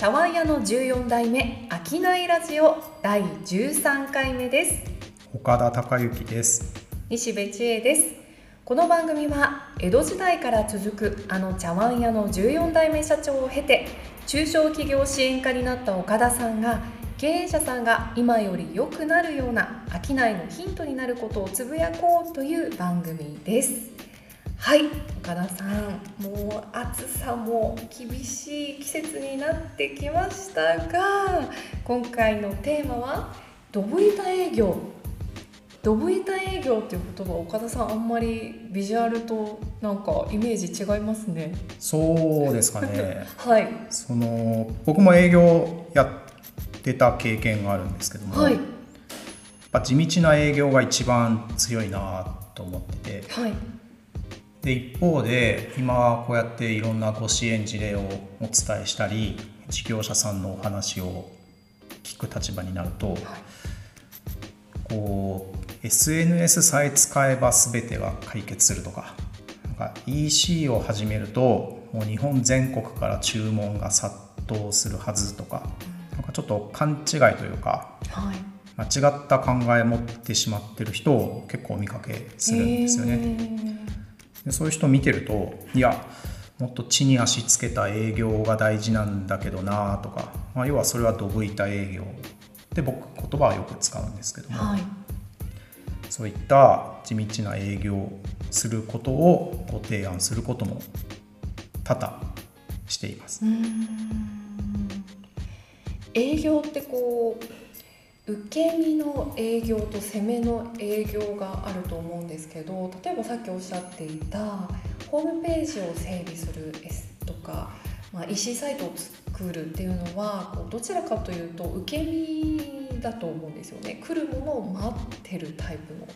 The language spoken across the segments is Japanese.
茶碗屋の14代目商いラジオ第13回目です。岡田孝之です。西部千恵です。この番組は江戸時代から続くあの茶碗屋の14代目社長を経て中小企業支援課になった岡田さんが経営者さんが今より良くなるような商いのヒントになることをつぶやこうという番組ですはい岡田さんもう暑さも厳しい季節になってきましたが今回のテーマはドブ板営業。ドブ板営業っていう言葉岡田さんあんまりビジュアルとなんかイメージ違いますね。そうですかね。はい。その僕も営業やってた経験があるんですけども、はい。やっぱ地道な営業が一番強いなと思っててはいで一方で今こうやっていろんなご支援事例をお伝えしたり事業者さんのお話を聞く立場になると、こう SNS さえ使えば全てが解決するとかなんか EC を始めるともう日本全国から注文が殺到するはずとかなんかちょっと勘違いというかはい間違った考えを持ってしまってる人を結構お見かけするんですよね。でそういう人見てるといやもっと地に足つけた営業が大事なんだけどなとか、まあ、要はそれはドブ板営業。で僕言葉はよく使うんですけども、はい。そういった地道な営業をすることをご提案することも多々しています。営業ってこう受け身の営業と攻めの営業があると思うんですけど例えばさっきおっしゃっていたホームページを整備するとか、まあ、EC サイトを作るっていうのはこうどちらかというと受け身だと思うんですよね。来るものを待ってるタイプの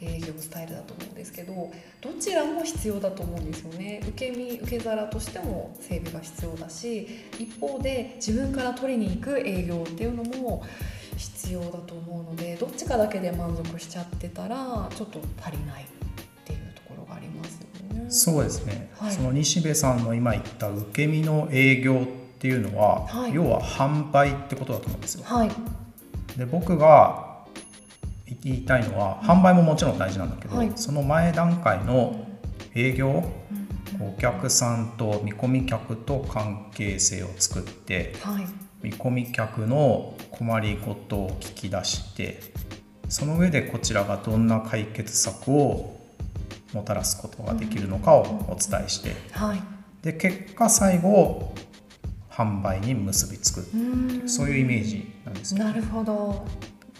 営業スタイルだと思うんですけどどちらも必要だと思うんですよね。受け身受け皿としても整備が必要だし一方で自分から取りに行く営業っていうのも必要だと思うのでどっちかだけで満足しちゃってたらちょっと足りないっていうところがありますよね。そうですね、はい。その西部さんの今言った受け身の営業っていうのは、はい。要は販売ってことだと思うんですよ。はい。で僕が言いたいのは販売ももちろん大事なんだけど、はい。その前段階の営業うん。お客さんと見込み客と関係性を作ってはい見込み客の困りごとを聞き出してその上でこちらがどんな解決策をもたらすことができるのかをお伝えしてはい。で結果最後販売に結びつく。そういうイメージなんですけど。なるほど。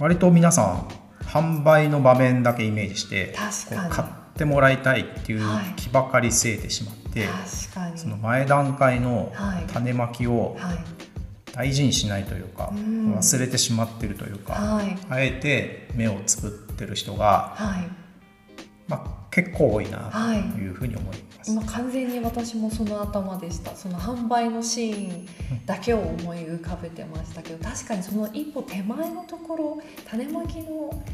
割と皆さん販売の場面だけイメージして買ってもらいたいっていうはい。気ばかり据えてしまって、確かに。その前段階のはい。種まきをはい大事にしないというか、うん忘れてしまってるというか、はいあえて目をつぶってる人が、はいまあ、結構多いなはいというふうに思います。今完全に私もその頭でしたその販売のシーンだけを思い浮かべてましたけど確かにその一歩手前のところ種まきの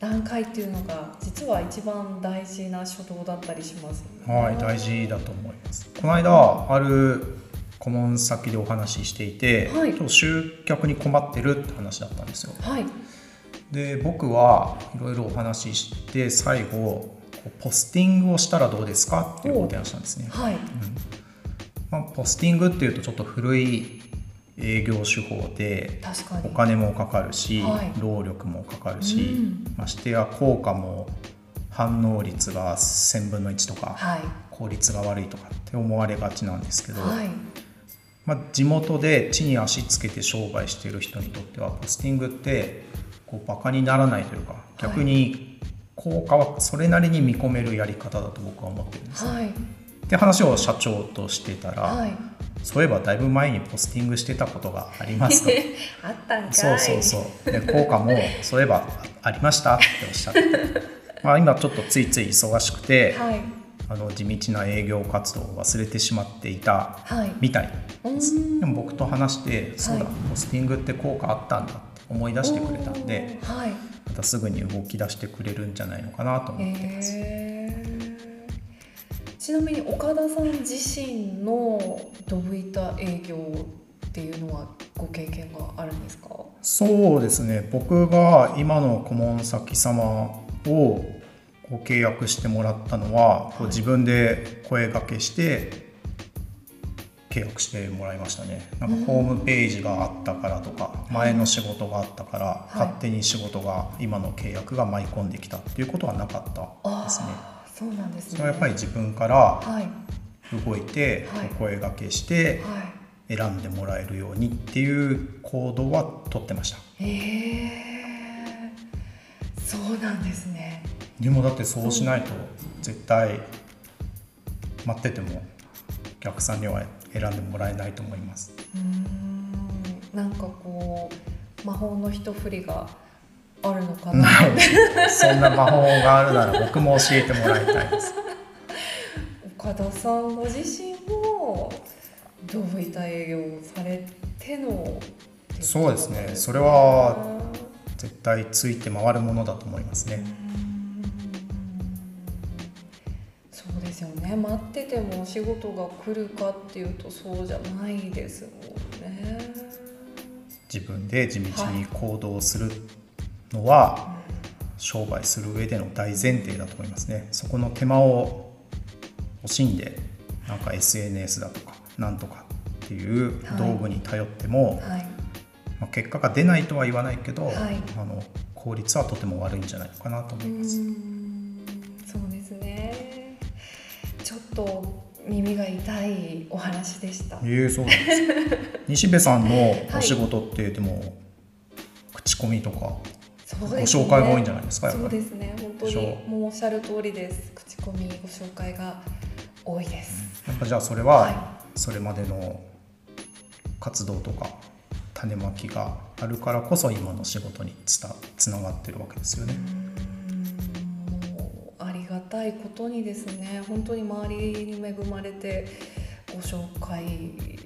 段階っていうのが実は一番大事な初動だったりしますよね。はい、大事だと思います。この間ある顧問先でお話ししていて、はい。ちょっと集客に困ってるって話だったんですよ。はい。で僕はいろいろお話しして最後ポスティングをしたらどうですか？っていうご提案したんですね。はい。まあ、ポスティングっていうとちょっと古い営業手法でお金もかかるし、はい。労力もかかるし、うん。ましてや効果も反応率が1000分の1とか、はい。効率が悪いとかって思われがちなんですけど、はいまあ、地元で地に足つけて商売している人にとってはポスティングってこうバカにならないというか逆に効果はそれなりに見込めるやり方だと僕は思ってるんですね。はい。って話を社長としてたら、はい。そういえばだいぶ前にポスティングしてたことがありますと。あったんかい。そうそうそう。で効果もそういえばありましたっておっしゃって。まあ今ちょっとついつい忙しくて、はいあの地道な営業活動を忘れてしまっていたはい。みたいです。うんでも僕と話してそうだ、はい。ポスティングって効果あったんだって思い出してくれたんではい。またすぐに動き出してくれるんじゃないのかなと思ってます。ちなみに岡田さん自身のドブ板営業っっていうのはご経験があるんですか？そうですね。僕が今の顧問先様をご契約してもらったのは、こう自分で声掛けして契約してもらいましたね。なんかホームページがあったからとか、前の仕事があったから、はい。勝手に仕事が今の契約が舞い込んできたっていうことはなかったですね。そうなんですね。それはやっぱり自分からはい。動いてはい。お声掛けしてはい。選んでもらえるようにっていう行動はとってました。ええそうなんですねでもだってそうしないと絶対待っててもお客さんには選んでもらえないと思います。うーん。なんかこう魔法の一振りがあるのかな。そんな魔法があるなら僕も教えてもらいたいです。岡田さんご自身もどういった営業をされてのそうですね。それは絶対ついて回るものだと思いますねね待っててもお仕事が来るかっていうとそうじゃないですもんね。自分で地道に行動するのは商売する上での大前提だと思いますね。そこの手間を惜しんでなんか SNS だとかなんとかっていう道具に頼っても、はい。まあ、結果が出ないとは言わないけど、はい。あの効率はとても悪いんじゃないのかなと思ういます。と耳が痛いお話でした。ええそうなんです。西部さんのお仕事ってでも、口コミとかそうね。紹介が多いんじゃないですかやっぱり。そうですね。本当にもうおっしゃる通りです。口コミご紹介が多いです、やっぱじゃあそれははそれまでの活動とか種まきがあるからこそ今の仕事につながってるわけですよね。ことにですね本当に周りに恵まれてご紹介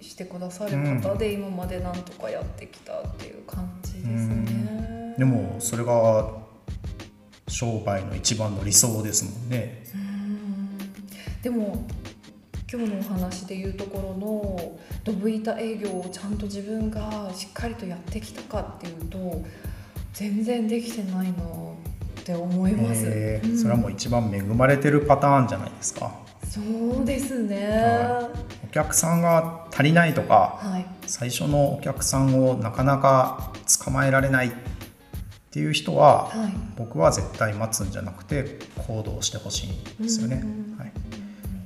してくださる方で今までなんとかやってきたっていう感じですね。でもそれが商売の一番の理想ですもんね。んでも今日のお話でいうところのドブ板営業をちゃんと自分がしっかりとやってきたかっていうと全然できてないなって思います、うん。えーそれはもう一番恵まれてるパターンじゃないですか。そうですね。はお客さんが足りないとかはい。最初のお客さんをなかなか捕まえられないっていう人は、はい。僕は絶対待つんじゃなくて行動してほしいんですよね。うん。はい、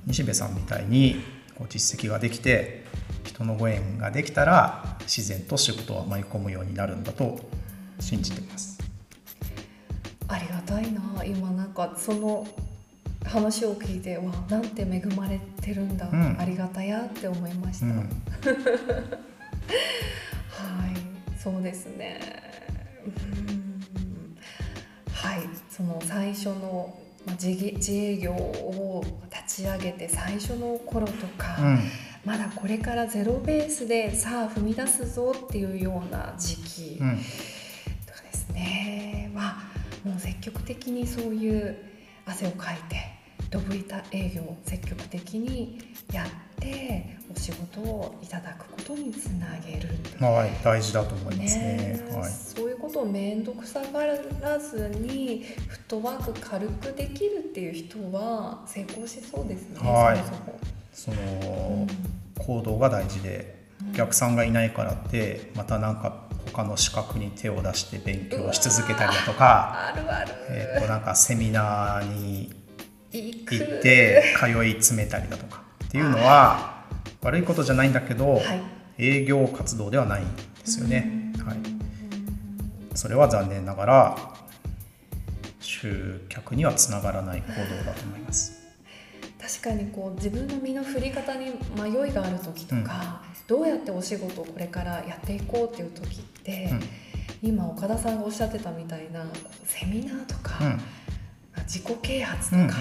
西部さんみたいにこう実績ができて人のご縁ができたら自然と仕事は舞い込むようになるんだと信じてます。ありがたいな。今なんかその話を聞いてわなんて恵まれてるんだ、うん。ありがたやって思いました、うん、はい。そうですね。うん。はい。その最初のまあ自自営業を立ち上げて最初の頃とか、うん。まだこれからゼロベースでさあ踏み出すぞっていうような時期、極的にそういう汗をかいてドブ板営業を積極的にやってお仕事をいただくことにつなげる。はい、大事だと思いますね。ねはい、そういうことを面倒くさがらずにフットワーク軽くできるっていう人は成功しそうですね、はい。そもそも。その行動が大事でお客さんがいないからってまたなんか他の資格に手を出して勉強し続けたりだとか、あるある、えー、となんかセミナーに行って通い詰めたりだとかっていうのは悪いことじゃないんだけど、はい。営業活動ではないんですよね。はい、それは残念ながら集客にはつながらない行動だと思います。確かにこう自分の身の振り方に迷いがある時とか、どうやってお仕事をこれからやっていこうっていう時って、うん。今岡田さんがおっしゃってたみたいなこうセミナーとか、うん自己啓発とか、うんうんうん。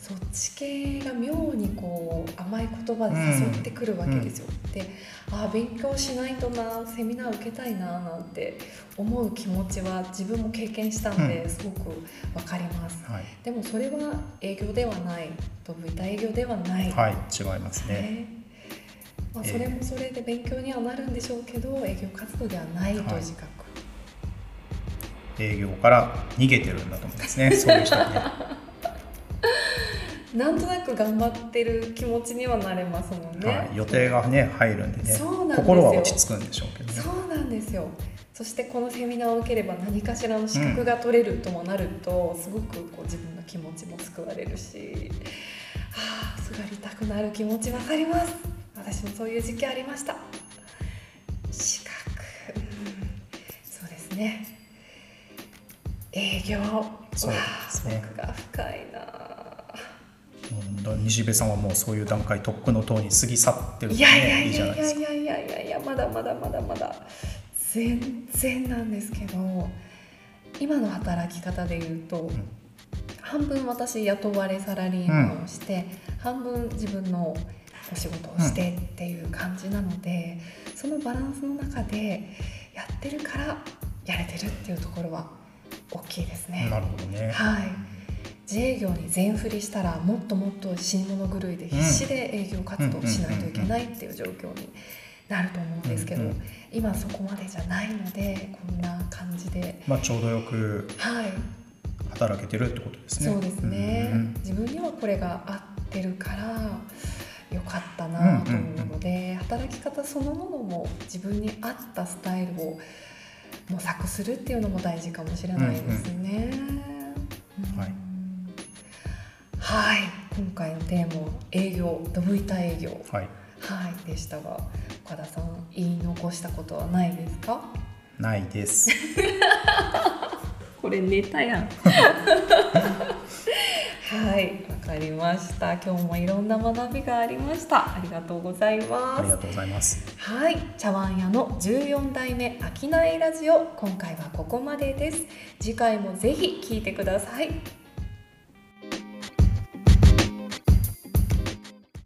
そっち系が妙にこう甘い言葉で誘ってくるわけですよ。でああ勉強しないとなセミナー受けたいななんて思う気持ちは自分も経験したんで、うん。すごくわかります。はい、でもそれは営業ではないドブ板営業ではない、はい、違いますね。ね。まあ、それもそれで勉強にはなるんでしょうけど営業活動ではないと自覚、営業から逃げてるんだと思うんですね。そういう人は。ね なんとなく頑張ってる気持ちにはなれますもんね、はい、予定がね入るんでね。心は落ち着くんでしょうけどね。そうなんですよ。そしてこのセミナーを受ければ何かしらの資格が取れるともなると、すごくこう自分の気持ちも救われるしはあすがりたくなる気持ちわかります。私もそういう時期ありました。資格、うん、そうですね営業。そうですね。奥が深いな。うん西部さんはもうそういう段階とっくの塔に過ぎ去ってるんいでやいやいねいいじゃやいやいないですか。やいやいやいやまだまだまだまだ。全然なんですけど今の働き方で言うと、半分私雇われサラリーマンをして、半分自分のお仕事をしてっていう感じなので、そのバランスの中でやってるからやれてるっていうところは大きいですね。なるほどね。はい。自営業に全振りしたらもっともっと死に物狂いで必死で営業活動をしないといけないっていう状況になると思うんですけど、うんうん今そこまでじゃないのでこんな感じで。まあちょうどよくはい。働けてるってことですね。そうですね、うん自分にはこれが合ってるからよかったなと思うので、働き方そのものも自分に合ったスタイルを模索するっていうのも大事かもしれないですね。うんはい。はい。今回のテーマは営業ドブ板営業。はい。はい。でしたが岡田さん言い残したことはないですか？ないです。これネタやん。はい。わかりました。今日もいろんな学びがありました。ありがとうございます。ありがとうございます。はい。茶碗屋の14代目商いラジオ。今回はここまでです。次回もぜひ聞いてください